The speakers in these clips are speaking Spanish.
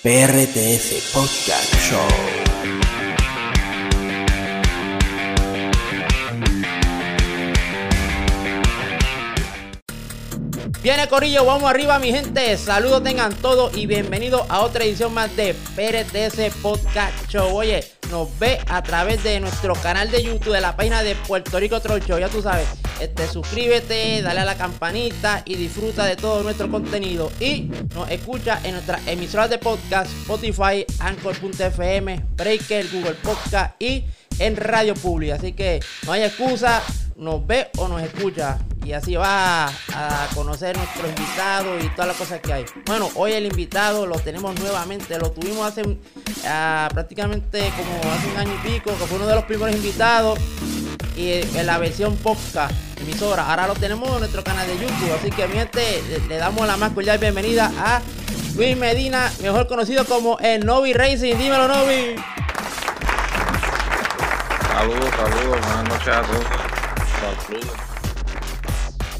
PRTS Podcast Show. Viene Corillo, vamos arriba mi gente. Saludos tengan todos y bienvenidos a otra edición más de PRTS Podcast Show. Oye, nos ve a través de nuestro canal de YouTube, de la página de Puerto Rico Troll Show. Ya tú sabes, este, suscríbete, dale a la campanita y disfruta de todo nuestro contenido. Y nos escucha en nuestras emisoras de podcast, Spotify, Anchor.fm, Breaker, Google Podcast y en Radio Pública. Así que no hay excusa, nos ve o nos escucha. Y así va a conocer nuestro invitado y todas las cosas que hay. Bueno, hoy el invitado lo tenemos nuevamente. Lo tuvimos hace ah, prácticamente como hace un año y pico, que fue uno de los primeros invitados. Y en la versión podcast, emisora. Ahora lo tenemos en nuestro canal de YouTube. Así que, mi gente, le, le damos la más cordial bienvenida a Luis Medina, mejor conocido como el Novi Racing. Dímelo, Novi. Saludos, saludos, buenas noches a todos.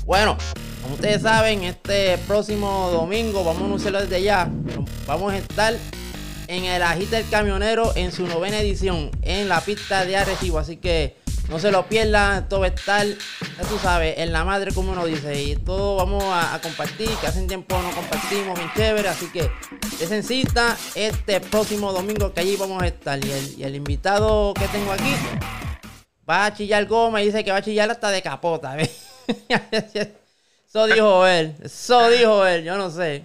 Bueno, como ustedes saben, este próximo domingo, vamos a anunciarlo desde ya, vamos a estar en el Agita del Camionero en su novena edición en la pista de Arecibo. Así que no se lo pierdan, todo va a estar, ya tú sabes, en la madre como uno dice. Y todo vamos a, compartir, que hace tiempo no compartimos, bien chévere. Así que en cita este próximo domingo que allí vamos a estar. Y el invitado que tengo aquí va a chillar goma y dice que va a chillar hasta de capota. Eso dijo él, eso dijo él, yo no sé.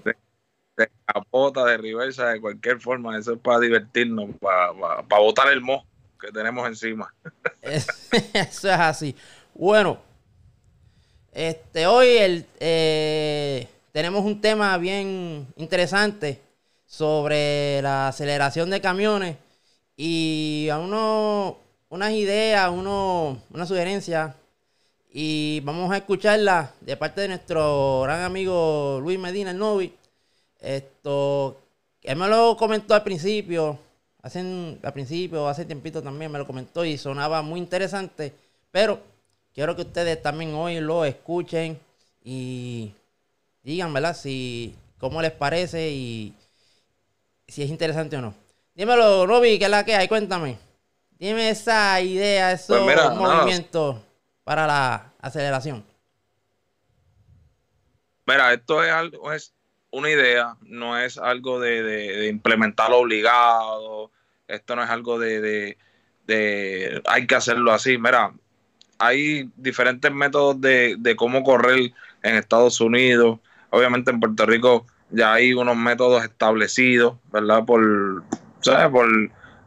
De capota, de reversa, de cualquier forma, eso es para divertirnos, para, para, para botar el mo que tenemos encima. Eso es así. Bueno, este hoy el, eh, tenemos un tema bien interesante sobre la aceleración de camiones y a uno unas ideas, una sugerencia y vamos a escucharla de parte de nuestro gran amigo Luis Medina, el Novi. Esto, él me lo comentó al principio, hace, al principio, hace tiempito también me lo comentó y sonaba muy interesante, pero quiero que ustedes también hoy lo escuchen y digan, ¿verdad? Si, cómo les parece y si es interesante o no. Dímelo, Roby, ¿qué es la que hay? Cuéntame. Dime esa idea, esos Pues mira, movimientos para la aceleración. Mira, esto es algo, es una idea, no es algo de, de, de implementarlo obligado, esto no es algo de, de, de, hay que hacerlo así. Mira, hay diferentes métodos de, de cómo correr en Estados Unidos, obviamente en Puerto Rico ya hay unos métodos establecidos, ¿verdad? Por, ¿sabes? Por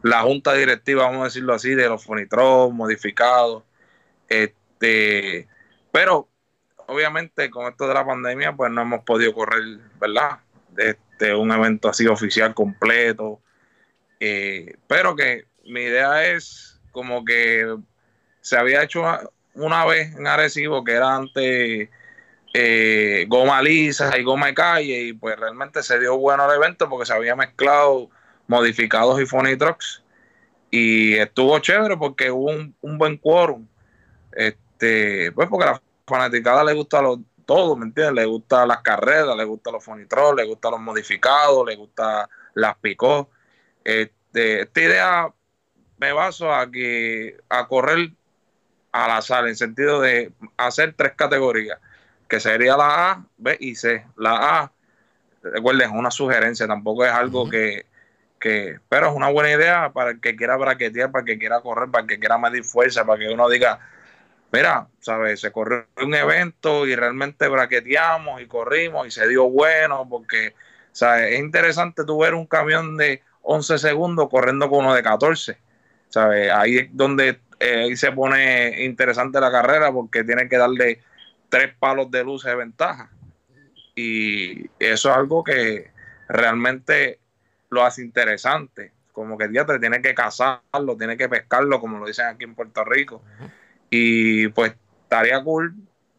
la junta directiva, vamos a decirlo así, de los Fonitron modificados. Este, pero obviamente con esto de la pandemia, pues no hemos podido correr, ¿verdad? Este, un evento así oficial completo. Eh, pero que mi idea es como que se había hecho una vez en Arecibo que era antes eh, goma lisa y goma de calle y pues realmente se dio bueno el evento porque se había mezclado modificados y funny trucks y estuvo chévere porque hubo un, un buen quórum este pues porque a la fanaticada le gusta lo, todo me entiendes le gusta las carreras le gusta los funny trucks le gusta los modificados le gusta las picó este, esta idea me baso a que a correr al azar en sentido de hacer tres categorías que sería la A, B y C. La A, recuerden, es una sugerencia, tampoco es algo uh -huh. que, que, pero es una buena idea para el que quiera braquetear, para el que quiera correr, para el que quiera medir fuerza, para que uno diga, mira, sabes, se corrió un evento y realmente braqueteamos y corrimos y se dio bueno, porque, sabes, es interesante tú ver un camión de 11 segundos corriendo con uno de 14, sabes, ahí es donde eh, ahí se pone interesante la carrera porque tiene que darle tres palos de luz de ventaja. Y eso es algo que realmente lo hace interesante. Como que te tiene que cazarlo, tiene que pescarlo, como lo dicen aquí en Puerto Rico. Y pues estaría cool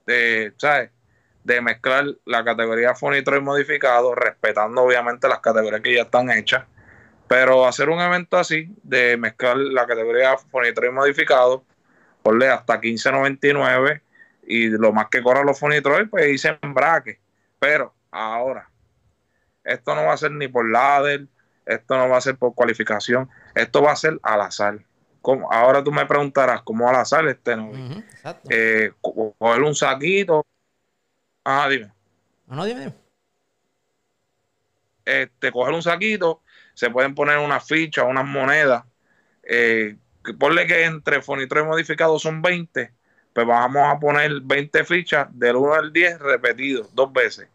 de, ¿sabes? de mezclar la categoría Fonitro y modificado, respetando obviamente las categorías que ya están hechas. Pero hacer un evento así, de mezclar la categoría Fonitro y modificado, ponle hasta 15.99 y lo más que corran los Fonitroid, pues hice en braque. Pero ahora, esto no va a ser ni por ladder, esto no va a ser por cualificación, esto va a ser al azar. Como, ahora tú me preguntarás, ¿cómo al azar este no? eh, coger un saquito. Ah, dime. No, dime, dime. Este, coger un saquito, se pueden poner unas fichas, unas monedas. Eh, ponle que entre Fonitro y modificado son 20, pues vamos a poner 20 fichas del 1 al 10 repetidos dos veces.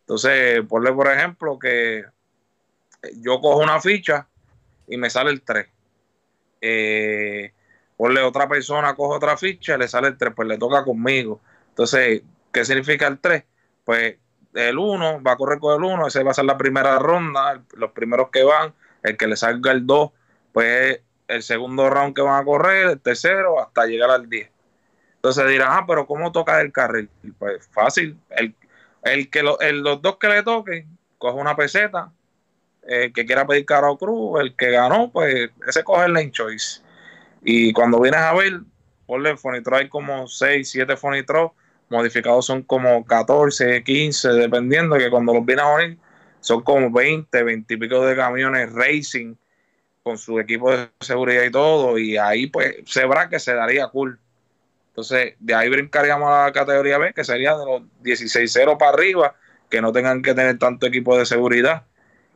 Entonces, ponle por ejemplo que yo cojo una ficha y me sale el 3. Eh, ponle otra persona, coge otra ficha, le sale el 3, pues le toca conmigo. Entonces, ¿qué significa el 3? Pues el 1 va a correr con el 1, ese va a ser la primera ronda, los primeros que van, el que le salga el 2, pues el segundo round que van a correr, el tercero, hasta llegar al 10. Entonces dirán, ah, pero ¿cómo toca el carril? Pues fácil, el, el que lo, el, los dos que le toquen, coge una peseta, el que quiera pedir caro cruz, el que ganó, pues ese coge el lane choice. Y cuando vienes a ver, ponle Fonitro hay como 6, 7 Fonitro, modificados son como 14, 15, dependiendo, que cuando los vienes a ver, son como 20, 20 y pico de camiones racing con su equipo de seguridad y todo, y ahí pues se verá que se daría cool. Entonces, de ahí brincaríamos a la categoría B, que sería de los 16-0 para arriba, que no tengan que tener tanto equipo de seguridad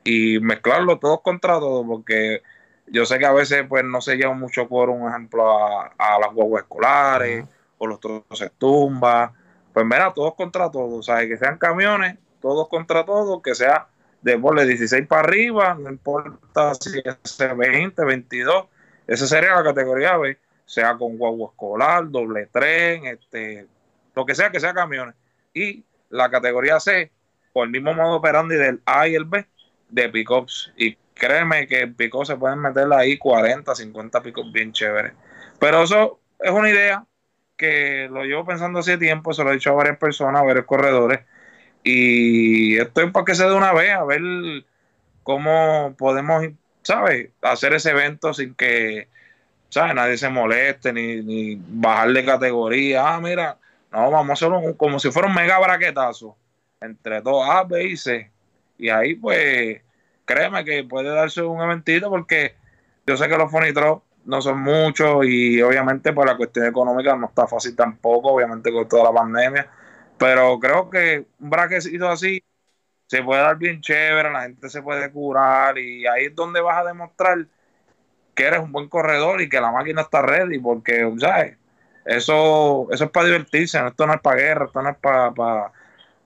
y mezclarlo todos contra todos, porque yo sé que a veces pues no se lleva mucho por un ejemplo, a, las guaguas escolares o los trozos tumba. Pues mira, todos contra todos, o sea, que sean camiones, todos contra todos, que sea de de 16 para arriba, no importa si es 20, 22, esa sería la categoría B, sea con guagua escolar, doble tren, este, lo que sea que sea camiones. Y la categoría C, por el mismo modo operandi del A y el B, de pickups. Y créeme que en pick se pueden meter ahí 40, 50 pickups bien chéveres. Pero eso es una idea que lo llevo pensando hace tiempo, se lo he dicho a varias personas, a varios corredores. Y estoy para que se dé una vez, a ver cómo podemos, ¿sabes? Hacer ese evento sin que, ¿sabes? Nadie se moleste, ni, ni bajar de categoría. Ah, mira, no, vamos a hacerlo como si fuera un mega braquetazo entre dos A, B y C. Y ahí, pues, créeme que puede darse un eventito porque yo sé que los fonitros no son muchos y obviamente por la cuestión económica no está fácil tampoco, obviamente con toda la pandemia. Pero creo que un braquecito así se puede dar bien chévere, la gente se puede curar y ahí es donde vas a demostrar que eres un buen corredor y que la máquina está ready, porque, ¿sabes? Eso, eso es para divertirse, esto no es para guerra, esto no es para, para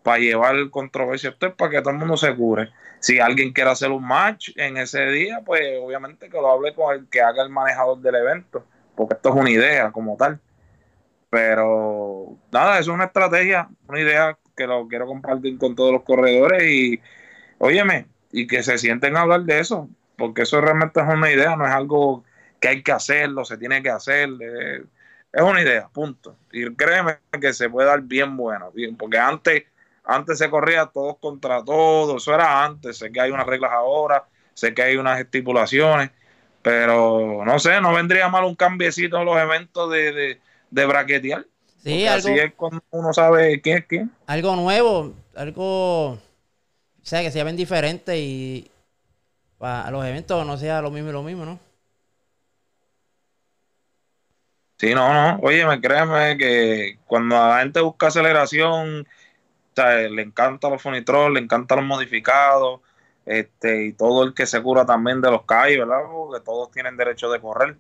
para llevar controversia. Esto es para que todo el mundo se cure. Si alguien quiere hacer un match en ese día, pues obviamente que lo hable con el que haga el manejador del evento, porque esto es una idea como tal. Pero nada, es una estrategia, una idea que lo quiero compartir con todos los corredores y, óyeme, y que se sienten a hablar de eso, porque eso realmente es una idea, no es algo que hay que hacerlo, se tiene que hacer. es una idea, punto. Y créeme que se puede dar bien bueno, bien, porque antes antes se corría todos contra todos, eso era antes, sé que hay unas reglas ahora, sé que hay unas estipulaciones, pero no sé, no vendría mal un cambiecito en los eventos de, de, braquetear. Sí, algo, así es cuando uno sabe quién es quién. Algo nuevo, algo, o sea, que se ven diferentes y para los eventos no sea lo mismo y lo mismo, ¿no? Sí, no, no. Oye, me créeme que cuando la gente busca aceleración le encanta los fonitrol, le encantan los modificados, este, y todo el que se cura también de los calles, ¿verdad? Que todos tienen derecho de correr.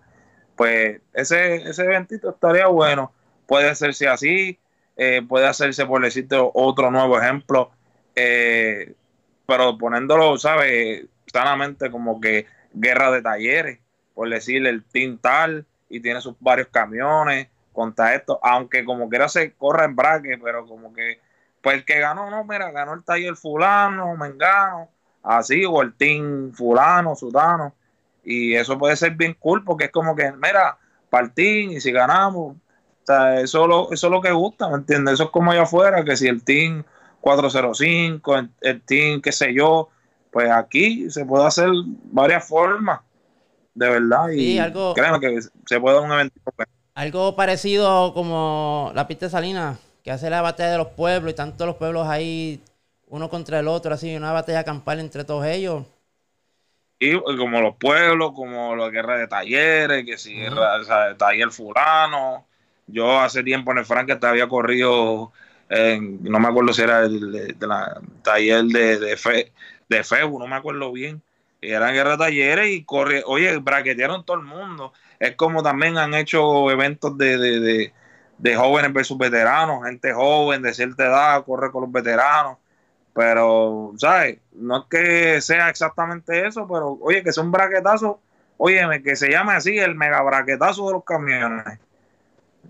Pues ese, ese eventito estaría bueno. Puede hacerse así, eh, puede hacerse, por decirte, otro nuevo ejemplo, eh, pero poniéndolo, ¿sabes? Sanamente como que guerra de talleres, por decirle el team tal, y tiene sus varios camiones contra esto, aunque como quiera se corra en braque, pero como que pues el que ganó, no, mira, ganó el taller fulano, mengano, así, o el team fulano, sudano. Y eso puede ser bien cool porque es como que, mira, partín y si ganamos, o sea, eso, lo, eso es lo que gusta, ¿me entiendes? Eso es como allá afuera, que si el team 405, el, team, qué sé yo, pues aquí se puede hacer varias formas, de verdad. Y algo, créeme que se puede dar un evento. Algo parecido como la pista de Salinas que hace la batalla de los pueblos y tanto los pueblos ahí uno contra el otro, así una batalla campal entre todos ellos. y como los pueblos, como la guerra de talleres, que si guerra, o taller fulano. Yo hace tiempo en el Frank te había corrido, no me acuerdo si era el de, la taller de, de, fe, de Facebook, no me acuerdo bien. Y eran guerra de talleres y corre, oye, braquetearon todo el mundo. Es como también han hecho eventos de, de, de jóvenes versus veteranos, gente joven de cierta edad corre con los veteranos pero, ¿sabes? No es que sea exactamente eso, pero oye, que sea un braquetazo, óyeme, que se llame así el mega braquetazo de los camiones.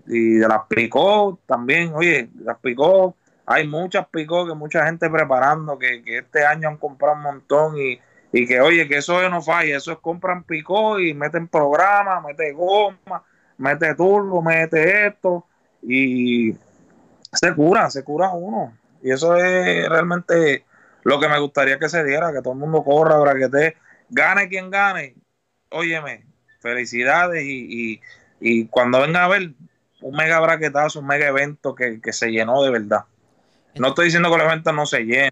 Y de las picó también, oye, las picó, hay muchas picó que mucha gente preparando, que, este año han comprado un montón y, y que, oye, que eso no falla, eso es compran picó y meten programa, mete goma, mete turbo, mete esto y se cura, se cura uno. Y eso es realmente lo que me gustaría que se diera, que todo el mundo corra, braquete, gane quien gane. Óyeme, felicidades y, cuando venga a ver un mega braquetazo, un mega evento que, se llenó de verdad. No estoy diciendo que el evento no se llene,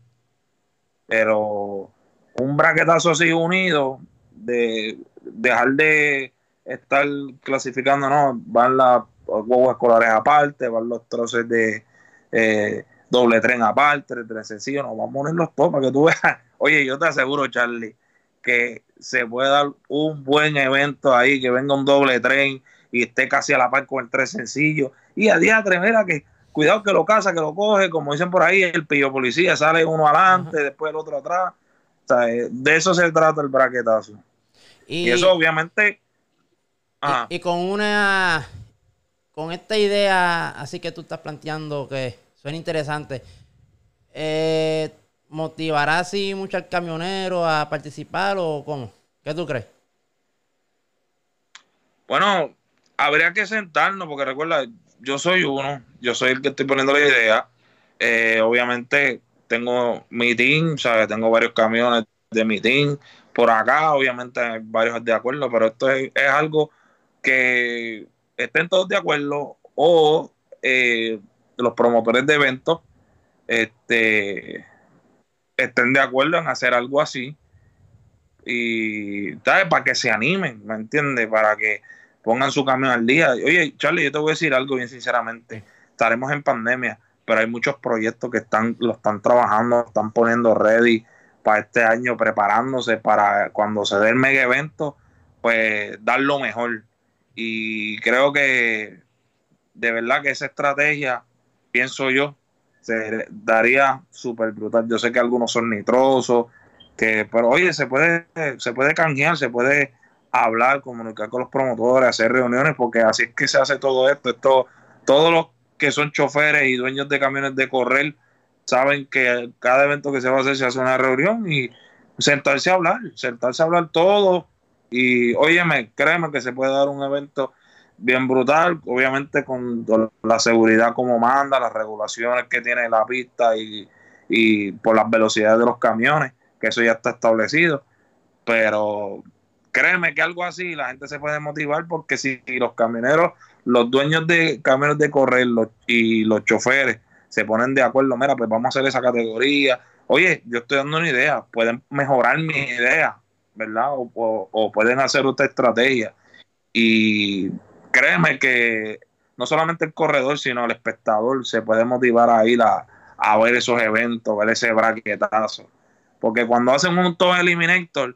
pero un braquetazo así unido, de dejar de estar clasificando, no, van las huevos escolares aparte, van los troces de eh, doble tren aparte, tren sencillo, nos vamos a poner los todos para que tú veas. Oye, yo te aseguro, Charlie, que se puede dar un buen evento ahí, que venga un doble tren y esté casi a la par con el tren sencillo. Y a día mira que cuidado que lo caza, que lo coge, como dicen por ahí, el pillo policía sale uno adelante, después el otro atrás. O sea, eh, de eso se trata el braquetazo. Y, eso obviamente... y con una... Con esta idea así que tú estás planteando que Suena interesante. Eh, ¿Motivará así mucho al camionero a participar o cómo? ¿Qué tú crees? Bueno, habría que sentarnos porque recuerda, yo soy uno, yo soy el que estoy poniendo la idea. Eh, obviamente tengo mi team, ¿sabes? tengo varios camiones de mi team. Por acá, obviamente, hay varios de acuerdo, pero esto es, algo que estén todos de acuerdo o eh, los promotores de eventos este, estén de acuerdo en hacer algo así y ¿sabes? para que se animen, ¿me entiendes? Para que pongan su camión al día. Oye, Charlie, yo te voy a decir algo bien sinceramente. Estaremos en pandemia, pero hay muchos proyectos que están, lo están trabajando, están poniendo ready para este año, preparándose para cuando se dé el mega evento, pues dar lo mejor. Y creo que de verdad que esa estrategia pienso yo, se daría súper brutal. Yo sé que algunos son nitrosos, que, pero oye, se puede, se puede canjear, se puede hablar, comunicar con los promotores, hacer reuniones, porque así es que se hace todo esto. esto todos los que son choferes y dueños de camiones de correr saben que cada evento que se va a hacer se hace una reunión y sentarse a hablar, sentarse a hablar todo. Y óyeme, créeme que se puede dar un evento bien brutal, obviamente con la seguridad como manda, las regulaciones que tiene la pista y, por las velocidades de los camiones, que eso ya está establecido. Pero créeme que algo así la gente se puede motivar porque si los camioneros, los dueños de camiones de correr y los choferes se ponen de acuerdo, mira, pues vamos a hacer esa categoría. Oye, yo estoy dando una idea, pueden mejorar mi idea, ¿verdad? O, o pueden hacer otra estrategia. Y créeme que no solamente el corredor, sino el espectador se puede motivar a ir a, ver esos eventos, ver ese braquetazo. Porque cuando hacen un top eliminator,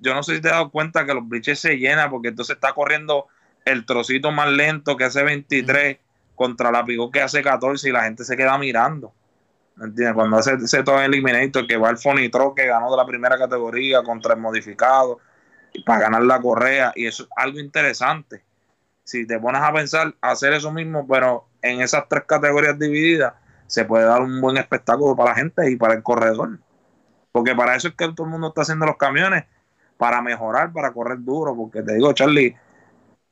yo no sé si te has dado cuenta que los briches se llenan, porque entonces está corriendo el trocito más lento que hace 23 contra la pico que hace 14 y la gente se queda mirando. ¿Entiendes? Cuando hace ese top eliminator que va el Fonitro que ganó de la primera categoría contra el modificado para ganar la correa, y eso es algo interesante si te pones a pensar hacer eso mismo, pero en esas tres categorías divididas, se puede dar un buen espectáculo para la gente y para el corredor. Porque para eso es que todo el mundo está haciendo los camiones, para mejorar, para correr duro. Porque te digo, Charlie,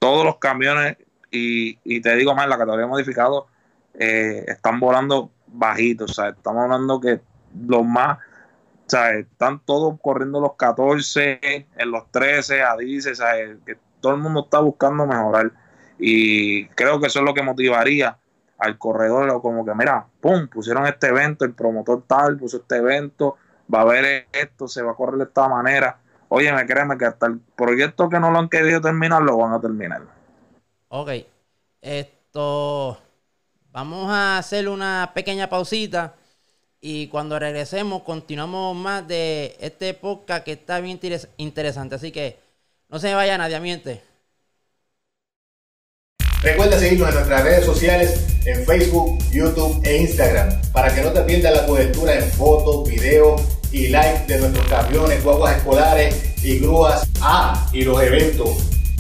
todos los camiones, y, te digo más, la categoría modificado, eh, están volando bajitos. O sea, estamos hablando que los más, o sea, están todos corriendo los 14, en los 13, a 10, o sea, que todo el mundo está buscando mejorar. Y creo que eso es lo que motivaría al corredor, como que, mira, pum, pusieron este evento, el promotor tal puso este evento, va a haber esto, se va a correr de esta manera. oye, me créeme que hasta el proyecto que no lo han querido terminar, lo van a terminar. Ok, esto, vamos a hacer una pequeña pausita y cuando regresemos continuamos más de este podcast que está bien interesante, así que no se vaya nadie, miente. Recuerda seguirnos en nuestras redes sociales en Facebook, YouTube e Instagram para que no te pierdas la cobertura en fotos, videos y live de nuestros camiones, guaguas escolares y grúas. Ah, y los eventos.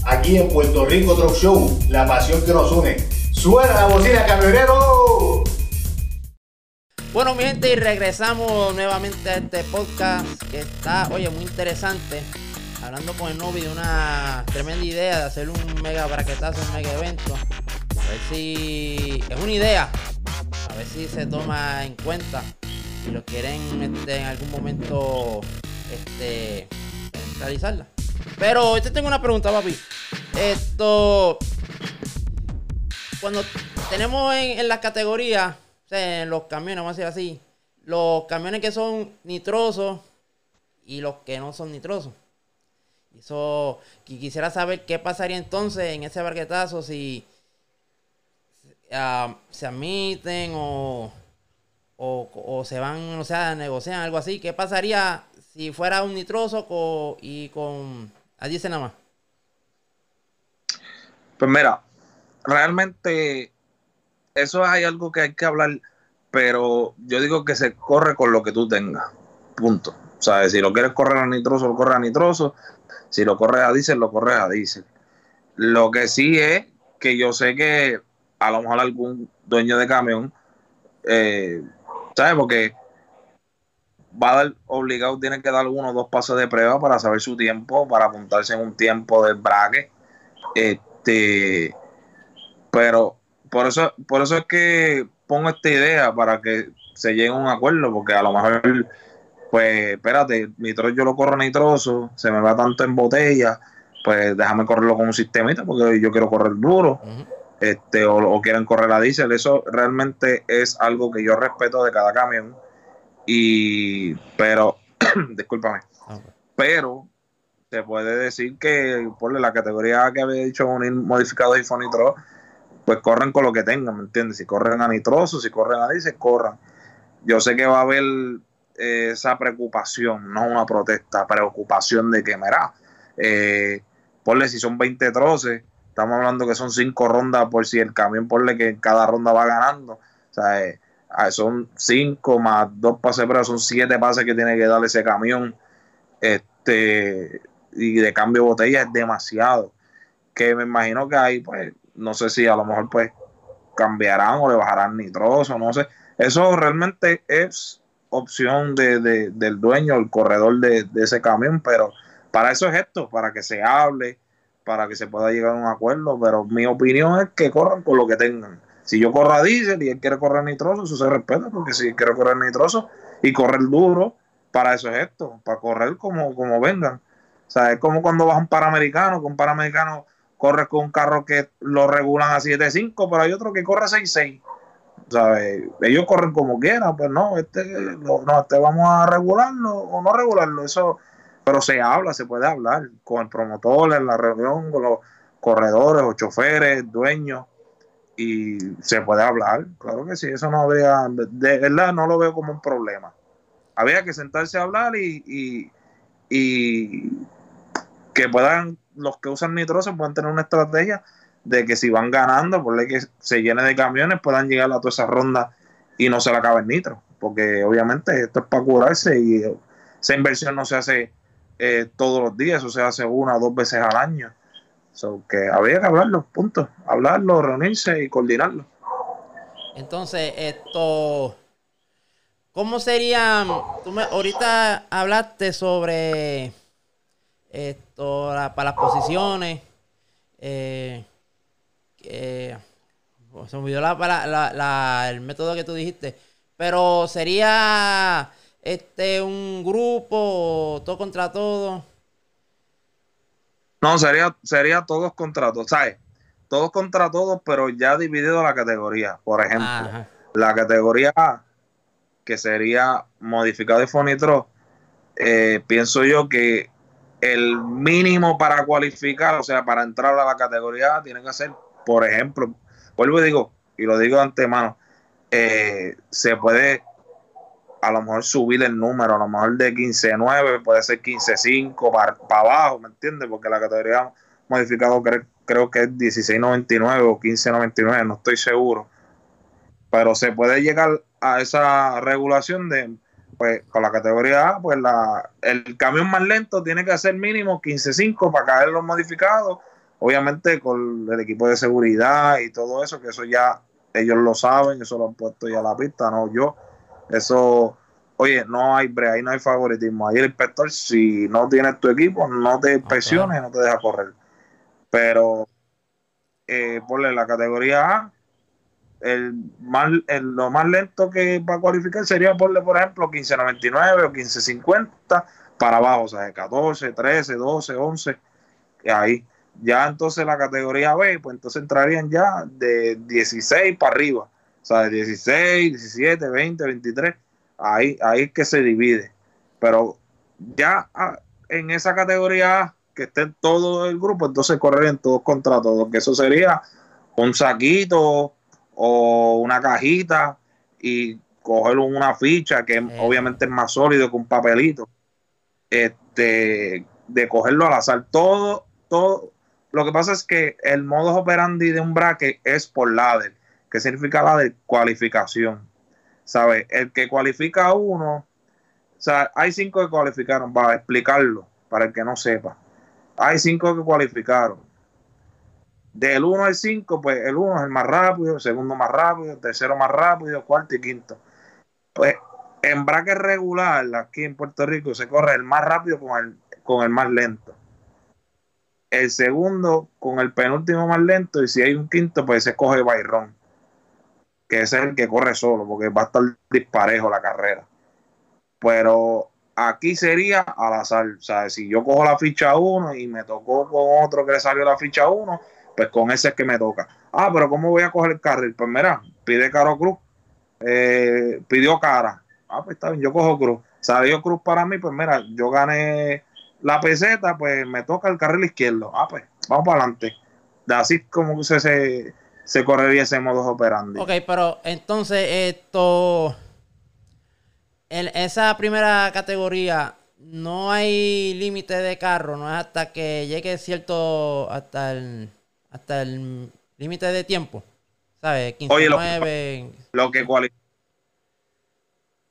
Aquí en Puerto Rico Truck Show, la pasión que nos une. ¡Suena la bocina, camionero! Bueno, mi gente, y regresamos nuevamente a este podcast que está, oye, muy interesante hablando con el novio de una tremenda idea de hacer un mega braquetazo, un mega evento. A ver si es una idea, a ver si se toma en cuenta y lo quieren este, en algún momento este, realizarla. Pero yo te tengo una pregunta, papi. Esto, cuando tenemos en, en las categorías, o sea, en los camiones, vamos a decir así, los camiones que son nitrosos y los que no son nitrosos. Eso, quisiera saber qué pasaría entonces en ese barquetazo si ah, se admiten o, o, se van, o sea, negocian algo así. ¿Qué pasaría si fuera un nitroso y con allí se nada más? Pues mira, realmente eso hay algo que hay que hablar, pero yo digo que se corre con lo que tú tengas. Punto. O sea, si lo quieres correr a nitroso, lo corres a nitroso. Si lo corres a diésel, lo corres a diésel. Lo que sí es que yo sé que a lo mejor algún dueño de camión, eh, ¿sabes? Porque va a dar obligado, tiene que dar uno o dos pasos de prueba para saber su tiempo, para apuntarse en un tiempo de braque. Este, pero por eso, por eso es que pongo esta idea para que se llegue a un acuerdo, porque a lo mejor pues espérate, nitro yo lo corro nitroso, se me va tanto en botella, pues déjame correrlo con un sistemita porque yo quiero correr duro, este, o, quieren correr a diésel, eso realmente es algo que yo respeto de cada camión, y, pero, discúlpame, ah, pero se puede decir que por la categoría que había dicho unir modificados y fonitro, pues corren con lo que tengan, ¿me entiendes? Si corren a nitroso, si corren a diésel, corran. Yo sé que va a haber esa preocupación, no una protesta, preocupación de que, mira, eh, ponle si son 20 troces, estamos hablando que son 5 rondas por si el camión, ponle que cada ronda va ganando, o sea, eh, ah, son 5 más 2 pases, pero son 7 pases que tiene que dar ese camión, este, y de cambio de botella es demasiado, que me imagino que ahí, pues, no sé si a lo mejor, pues, cambiarán o le bajarán nitroso, no sé, eso realmente es opción de, del dueño, el corredor de, ese camión, pero para eso es esto, para que se hable, para que se pueda llegar a un acuerdo, pero mi opinión es que corran con lo que tengan. Si yo corro a diésel y él quiere correr nitroso, eso se respeta, porque si quiere correr nitroso y correr duro, para eso es esto, para correr como, como vengan. O sea, es como cuando vas a un paramericano, que un corre con un carro que lo regulan a 7.5, pero hay otro que corre a 6.6 ellos corren como quieran, pues no, este, no, este vamos a regularlo o no regularlo, eso, pero se habla, se puede hablar con el promotor en la reunión, con los corredores o choferes, dueños, y se puede hablar, claro que sí, eso no habría, de verdad no lo veo como un problema. Había que sentarse a hablar y, y, y que puedan, los que usan nitroso puedan tener una estrategia de que si van ganando, por que se llene de camiones, puedan llegar a toda esa ronda y no se la acabe el nitro. Porque obviamente esto es para curarse y esa inversión no se hace eh, todos los días, eso se hace una o dos veces al año. So, que había que hablarlo, punto. Hablarlo, reunirse y coordinarlo. Entonces, esto. ¿Cómo sería? Tú ahorita hablaste sobre esto para las posiciones. Eh, eh, se me olvidó el método que tú dijiste, pero sería este un grupo, todo contra todo. No, sería, sería todos contra todos, ¿sabes? Todos contra todos, pero ya dividido la categoría. Por ejemplo, la categoría A, que sería modificado de Fonitro, eh, pienso yo que el mínimo para cualificar, o sea, para entrar a la categoría A, tiene que ser, por ejemplo, vuelvo y digo, y lo digo de antemano, eh, se puede a lo mejor subir el número, a lo mejor de 15-9, puede ser 15-5 para, abajo, ¿me entiendes? Porque la categoría modificado creo que es 16.99 o 15.99, no estoy seguro. Pero se puede llegar a esa regulación de, pues con la categoría A, pues la, el camión más lento tiene que hacer mínimo 15.5 para caer los modificados. Obviamente con el equipo de seguridad y todo eso, que eso ya ellos lo saben, eso lo han puesto ya a la pista, no yo. Eso, oye, no hay ahí no hay favoritismo. Ahí el inspector, si no tienes tu equipo, no te presiones, no te deja correr. Pero eh, ponle la categoría A, el más, lo más lento que va a cualificar sería ponle, por ejemplo, 15.99 o 15.50 para abajo, o sea, 14, 13, 12, 11, ahí. Ya entonces la categoría B, pues entonces entrarían ya de 16 para arriba, o sea, de 16, 17, 20, 23, ahí, ahí es que se divide. Pero ya ah, en esa categoría A, que esté todo el grupo, entonces correrían todos contra todos, que eso sería un saquito o una cajita y coger una ficha que obviamente es más sólido que un papelito. Este, de cogerlo al azar. Todo, todo. Lo que pasa es que el modo operandi de un bracket es por ladder, que significa la de cualificación. ¿Sabes? El que cualifica a uno, o sea, hay cinco que cualificaron, para explicarlo, para el que no sepa. Hay cinco que cualificaron. Del 1 al 5, pues el 1 es el más rápido, el segundo más rápido, el tercero más rápido, cuarto y quinto. Pues en bracket regular, aquí en Puerto Rico, se corre el más rápido con el, con el más lento. El segundo con el penúltimo más lento, y si hay un quinto, pues se coge Byron, que ese es el que corre solo, porque va a estar disparejo la carrera. Pero aquí sería al azar. O sea, si yo cojo la ficha 1 y me tocó con otro que le salió la ficha 1, pues con ese es que me toca. Ah, pero ¿cómo voy a coger el carril? Pues mira, pide Caro Cruz, eh, pidió cara. Ah, pues está bien, yo cojo Cruz. Salió Cruz para mí, pues mira, yo gané la peseta, pues me toca el carril izquierdo. Ah, pues vamos para adelante. Así como se, se, se correría ese modo operando. Ok, pero entonces esto en esa primera categoría no hay límite de carro, no es hasta que llegue cierto, hasta el, hasta el límite de tiempo, ¿sabes? 15, Oye, lo, lo que cualifica.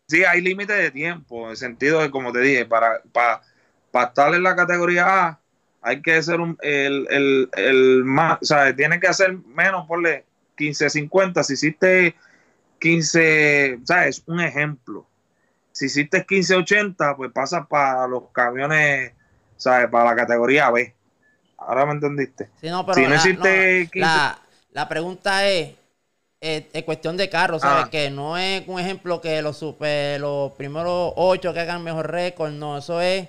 Sí, hay límite de tiempo, en el sentido de, como te dije, para, para, para estar en la categoría A, hay que ser un, el, el, el más, ¿sabes? Tiene que hacer menos, ponle 15-50. Si hiciste 15, ¿sabes? Un ejemplo si hiciste 1580, pues pasas para los camiones, ¿sabes? Para la categoría B. Ahora me entendiste. si no hiciste la, pregunta es, es, cuestión de carro, ¿sabes? Ah. Que no es un ejemplo que los super, los primeros ocho que hagan mejor récord, no, eso es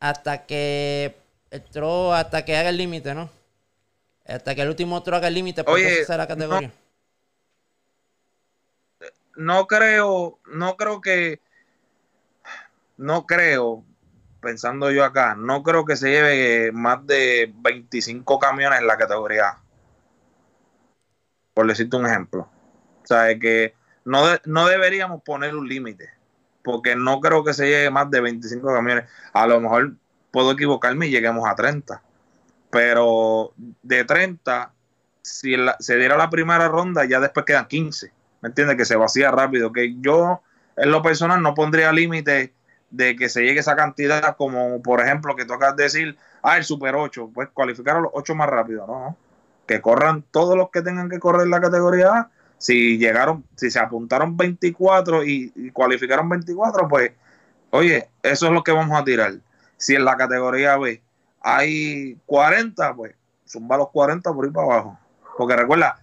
hasta que el tro, hasta que haga el límite, ¿no? Hasta que el último tro haga el límite, pues esa la categoría. no creo, no creo que no creo, pensando yo acá, no creo que se lleve más de 25 camiones en la categoría A. Por decirte un ejemplo. O sea, que no, no deberíamos poner un límite, porque no creo que se lleve más de 25 camiones. A lo mejor puedo equivocarme y lleguemos a 30. Pero de 30, si se diera la primera ronda, ya después quedan 15. ¿Me entiendes? Que se vacía rápido. Que yo, en lo personal, no pondría límite de que se llegue esa cantidad, como por ejemplo que tocas decir, ah, el Super 8, pues cualificar a los 8 más rápido, no, que corran todos los que tengan que correr la categoría A, si llegaron, si se apuntaron 24 y, cualificaron 24, pues, oye, eso es lo que vamos a tirar. Si en la categoría B hay 40, pues zumba los 40 por ir para abajo. Porque recuerda,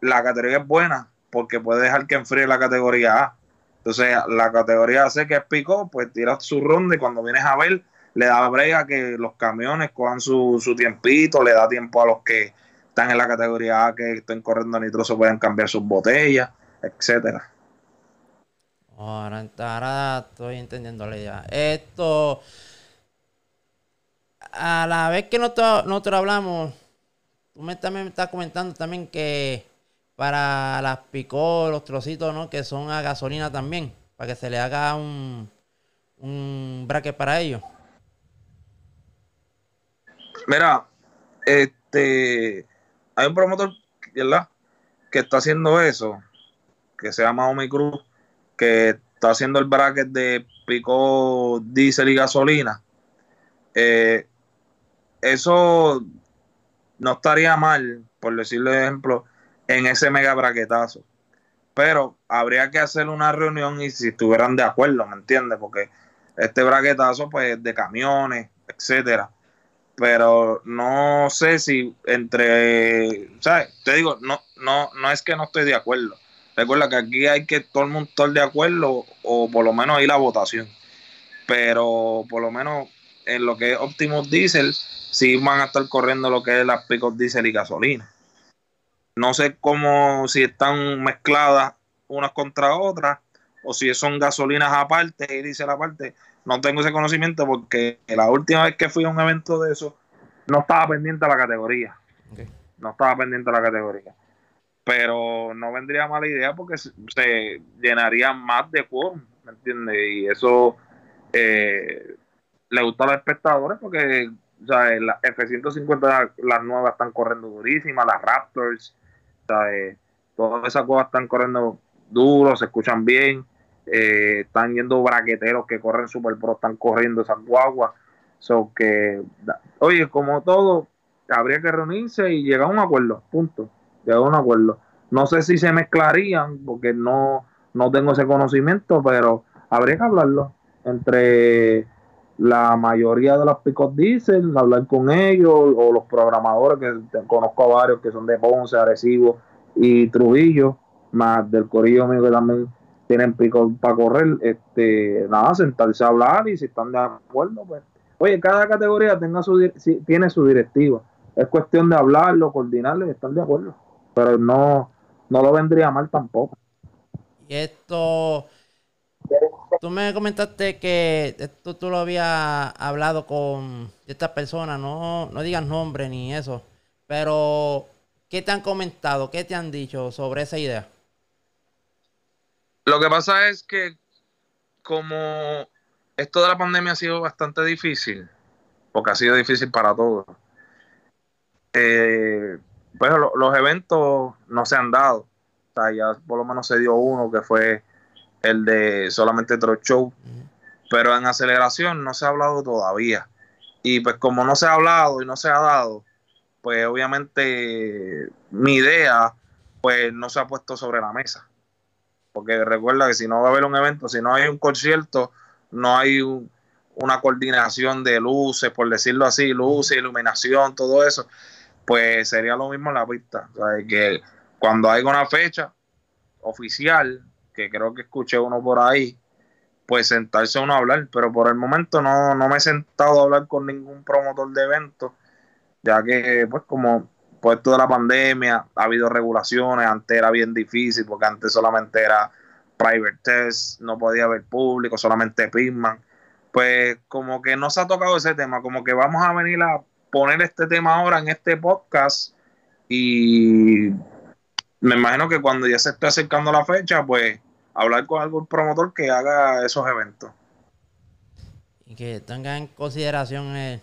la categoría es buena porque puede dejar que enfríe la categoría A. Entonces, la categoría C que es pico, pues tira su ronda y cuando vienes a ver, le da brega que los camiones cojan su, su tiempito, le da tiempo a los que están en la categoría A que estén corriendo nitroso puedan cambiar sus botellas, etcétera. Ahora, ahora estoy entendiendo ya. Esto. a la vez que nosotros, nosotros hablamos, tú me también me estás comentando también que para las picó, los trocitos, ¿no? Que son a gasolina también, para que se le haga un, un bracket para ellos. Mira, este, hay un promotor, ¿verdad? Que está haciendo eso, que se llama Omi Cruz, que está haciendo el bracket de pico diésel y gasolina. Eh, eso no estaría mal, por decirle ejemplo, en ese mega braquetazo. Pero habría que hacer una reunión y si estuvieran de acuerdo, ¿me entiendes? Porque este braquetazo, pues, de camiones, etcétera. Pero no sé si entre, ¿sabes? Te digo, no, no, no es que no estoy de acuerdo. Recuerda que aquí hay que todo el mundo estar de acuerdo o por lo menos ir a votación. Pero por lo menos en lo que es Optimus Diesel, sí van a estar corriendo lo que es las picos Diesel y gasolina. No sé cómo, si están mezcladas unas contra otras o si son gasolinas aparte y diésel aparte. No tengo ese conocimiento porque la última vez que fui a un evento de eso no estaba pendiente a la categoría. No estaba pendiente a la categoría. Pero no vendría mala idea porque se, llenaría más de quórum, ¿me entiendes? Y eso eh, le gusta a los espectadores porque o sea, la F-150, las nuevas están corriendo durísimas, las Raptors, todas esas cosas están corriendo duro, se escuchan bien, eh, están yendo braqueteros que corren super pro, están corriendo esas guaguas. So que, oye, como todo, habría que reunirse y llegar a un acuerdo, punto. Llegar a un acuerdo. No sé si se mezclarían, porque no, no tengo ese conocimiento, pero habría que hablarlo entre la mayoría de los picos dicen, hablar con ellos o los programadores que conozco a varios que son de Ponce, Arecibo y Trujillo, más del Corillo mío que también tienen picos para correr, este, nada, sentarse a hablar y si están de acuerdo, pues, oye, cada categoría tenga su, tiene su directiva, es cuestión de hablarlo, coordinarlo y estar de acuerdo, pero no, no lo vendría mal tampoco. Y esto Tú me comentaste que esto tú lo habías hablado con esta persona, no, no digas nombre ni eso, pero ¿qué te han comentado? ¿Qué te han dicho sobre esa idea? Lo que pasa es que como esto de la pandemia ha sido bastante difícil, porque ha sido difícil para todos, eh, pues los eventos no se han dado. O sea, ya por lo menos se dio uno que fue el de solamente Trot Show, pero en aceleración no se ha hablado todavía. Y pues como no se ha hablado y no se ha dado, pues obviamente mi idea pues no se ha puesto sobre la mesa. Porque recuerda que si no va a haber un evento, si no hay un concierto, no hay una coordinación de luces, por decirlo así, luces, iluminación, todo eso, pues sería lo mismo en la pista. O sea, que cuando hay una fecha oficial, que creo que escuché uno por ahí, pues sentarse uno a hablar, pero por el momento no, no me he sentado a hablar con ningún promotor de eventos, ya que pues como pues toda la pandemia ha habido regulaciones, antes era bien difícil porque antes solamente era private test, no podía haber público, solamente Pisman, pues como que no se ha tocado ese tema, como que vamos a venir a poner este tema ahora en este podcast y me imagino que cuando ya se esté acercando la fecha, pues hablar con algún promotor que haga esos eventos. Y que tenga en consideración eh,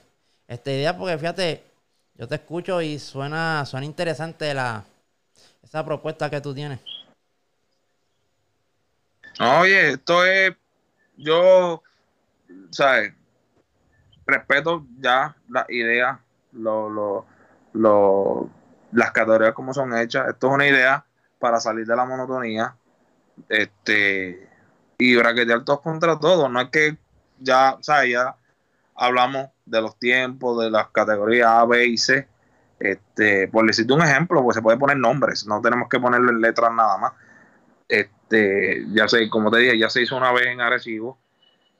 esta idea, porque fíjate, yo te escucho y suena, suena interesante la, esa propuesta que tú tienes. Oye, esto es, yo, ¿sabes? Respeto ya las ideas, lo, lo, lo, las categorías como son hechas. Esto es una idea para salir de la monotonía este y braquetear todos contra todos. No es que ya, o ya hablamos de los tiempos, de las categorías A, B y C. Este, por decirte un ejemplo, pues se puede poner nombres, no tenemos que ponerle letras nada más. Este, ya sé, como te dije, ya se hizo una vez en Arecibo,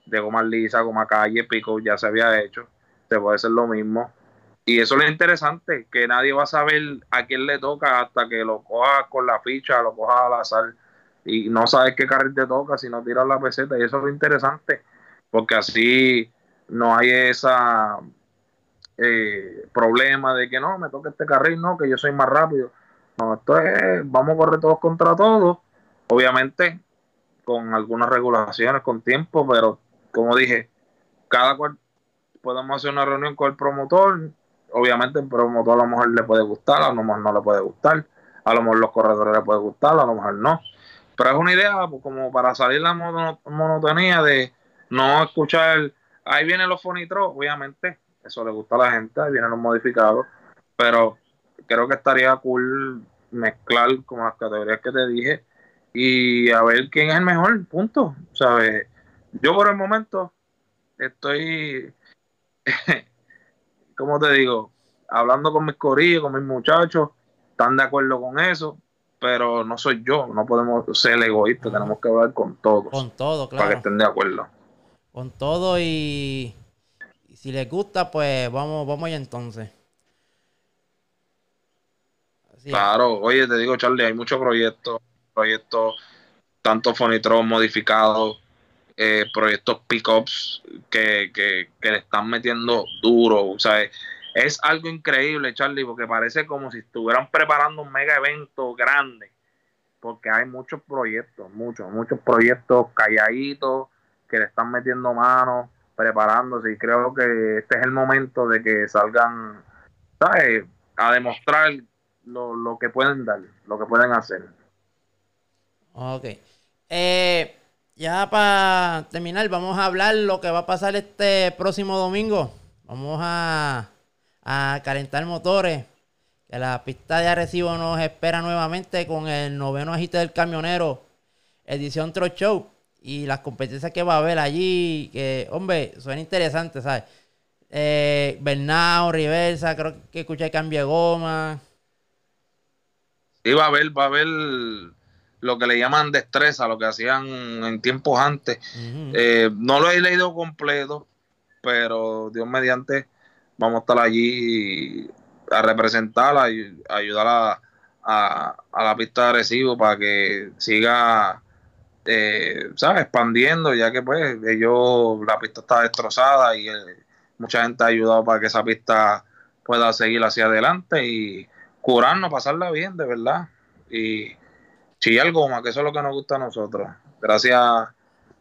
de goma lisa, goma calle, pico, ya se había hecho, se puede hacer lo mismo. Y eso es lo interesante, que nadie va a saber a quién le toca hasta que lo coja con la ficha, lo coja al azar y no sabes qué carril te toca si no tiras la peseta. Y eso es lo interesante, porque así no hay esa eh, problema de que no, me toca este carril, no, que yo soy más rápido. No, esto es, vamos a correr todos contra todos. Obviamente, con algunas regulaciones, con tiempo, pero como dije, cada cual podemos hacer una reunión con el promotor. Obviamente, el promotor a lo mejor le puede gustar, a lo mejor no le puede gustar, a lo mejor los corredores le puede gustar, a lo mejor no. Pero es una idea pues, como para salir la monotonía de no escuchar, ahí vienen los fonitros, obviamente, eso le gusta a la gente, ahí vienen los modificados, pero creo que estaría cool mezclar como las categorías que te dije y a ver quién es el mejor, punto. ¿Sabes? Yo por el momento estoy, como te digo, hablando con mis corillos, con mis muchachos, están de acuerdo con eso, pero no soy yo, no podemos ser egoístas, tenemos que hablar con todos. Con todo, claro. Para que estén de acuerdo. Con todo y, si les gusta, pues vamos, vamos allá entonces. claro, oye, te digo, Charlie, hay muchos proyectos, proyectos, tanto Fonitron modificados, eh, proyectos pickups que, que, le están metiendo duro, sea, es algo increíble, Charlie, porque parece como si estuvieran preparando un mega evento grande, porque hay muchos proyectos, muchos, muchos proyectos calladitos que le están metiendo manos, preparándose, y creo que este es el momento de que salgan, ¿sabes? A demostrar lo, lo que pueden dar, lo que pueden hacer. Ok. Eh, ya para terminar, vamos a hablar lo que va a pasar este próximo domingo. Vamos a a calentar motores. Que la pista de Arecibo nos espera nuevamente con el noveno agite del camionero, edición Tro Show. Y las competencias que va a haber allí, que, hombre, suena interesante, ¿sabes? Eh, Bernao, Riversa, creo que escuché cambio de goma. Sí, va a haber, va a haber lo que le llaman destreza, lo que hacían en tiempos antes. Eh, no lo he leído completo, pero Dios mediante vamos a estar allí a representarla y ayudar a, la pista de recibo para que siga eh, ¿sabes? expandiendo ya que pues ellos la pista está destrozada y mucha gente ha ayudado para que esa pista pueda seguir hacia adelante y curarnos, pasarla bien de verdad y chillar goma que eso es lo que nos gusta a nosotros. Gracias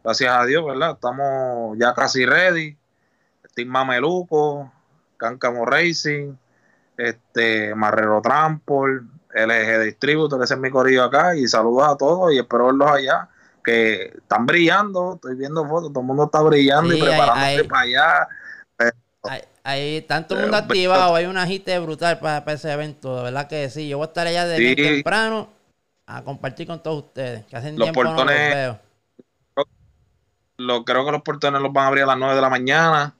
gracias a Dios verdad estamos ya casi ready. Team Mameluco Cáncamo Racing, este, Marrero Trampol, LG Distributor, ese es mi corillo acá, y saludos a todos y espero verlos allá, que están brillando, estoy viendo fotos, todo el mundo está brillando y preparándose para allá. Hay, tanto mundo activado, hay una agite brutal para, ese evento, de verdad que sí, yo voy a estar allá de bien temprano a compartir con todos ustedes, que hacen los tiempo portones, Lo, creo que los portones los van a abrir a las 9 de la mañana.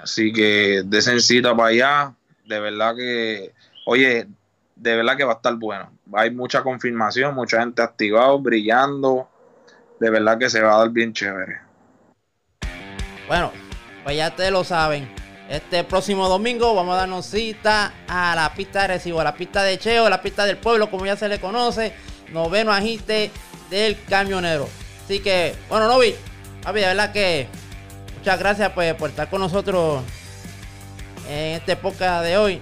Así que de cita para allá. De verdad que, oye, de verdad que va a estar bueno. Hay mucha confirmación, mucha gente activado, brillando. De verdad que se va a dar bien chévere. Bueno, pues ya ustedes lo saben. Este próximo domingo vamos a darnos cita a la pista de Recibo, a la pista de Cheo, a la pista del pueblo, como ya se le conoce. Noveno agite del camionero. Así que, bueno, Novi, papi, de verdad que muchas gracias pues, por estar con nosotros en esta época de hoy.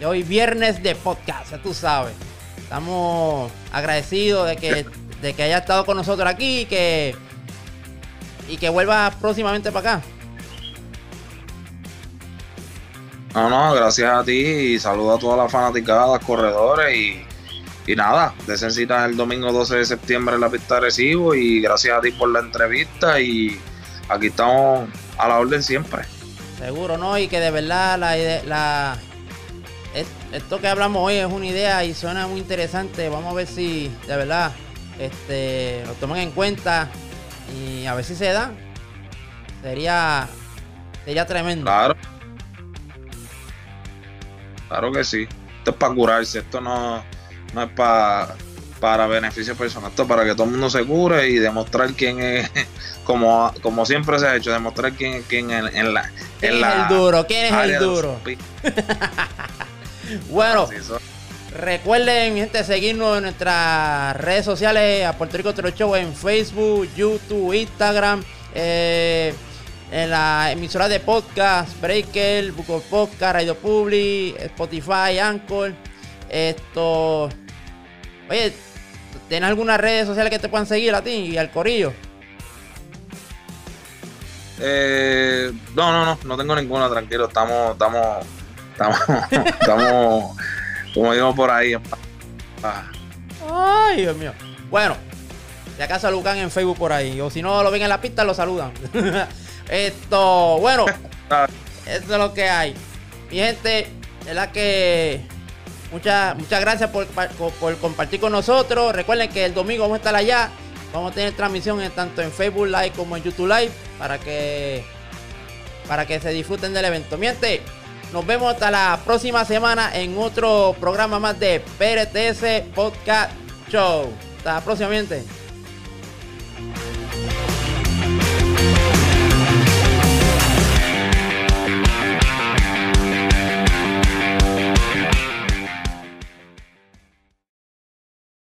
De hoy viernes de podcast, tú sabes. Estamos agradecidos de que, de que haya estado con nosotros aquí y que, y que vuelva próximamente para acá. No, no, gracias a ti y saludo a todas las fanaticadas, corredores y, y nada, cita el domingo 12 de septiembre en la pista de recibo y gracias a ti por la entrevista y aquí estamos a la orden siempre. Seguro, ¿no? Y que de verdad la, la esto que hablamos hoy es una idea y suena muy interesante. Vamos a ver si de verdad este, lo toman en cuenta y a ver si se da. Sería, sería tremendo. Claro. Claro que sí. Esto es para curarse, esto no, no es para para beneficio personal, esto para que todo el mundo se cure y demostrar quién es, como, como siempre se ha hecho, demostrar quién, quién en, en la... ¿Quién es el duro? ¿Quién es el duro? bueno, recuerden, gente, seguirnos en nuestras redes sociales, a Puerto Rico Tro Show en Facebook, YouTube, Instagram. Eh, en la emisora de podcast, Breaker, Google Podcast, Radio Public, Spotify, Anchor. Esto. Oye, ¿tienes algunas redes sociales que te puedan seguir a ti y al corillo? Eh, no, no, no, no tengo ninguna, tranquilo. Estamos, estamos, estamos, estamos, como digo por ahí. Ah. Ay, Dios mío. Bueno, si acaso Lucán en Facebook por ahí, o si no lo ven en la pista, lo saludan. Esto, bueno, esto es lo que hay. Mi gente, es la que muchas, muchas gracias por, por, compartir con nosotros. Recuerden que el domingo vamos a estar allá. Vamos a tener transmisión tanto en Facebook Live como en YouTube Live para que para que se disfruten del evento. Mi gente, nos vemos hasta la próxima semana en otro programa más de PRTS Podcast Show. Hasta la próxima, gente.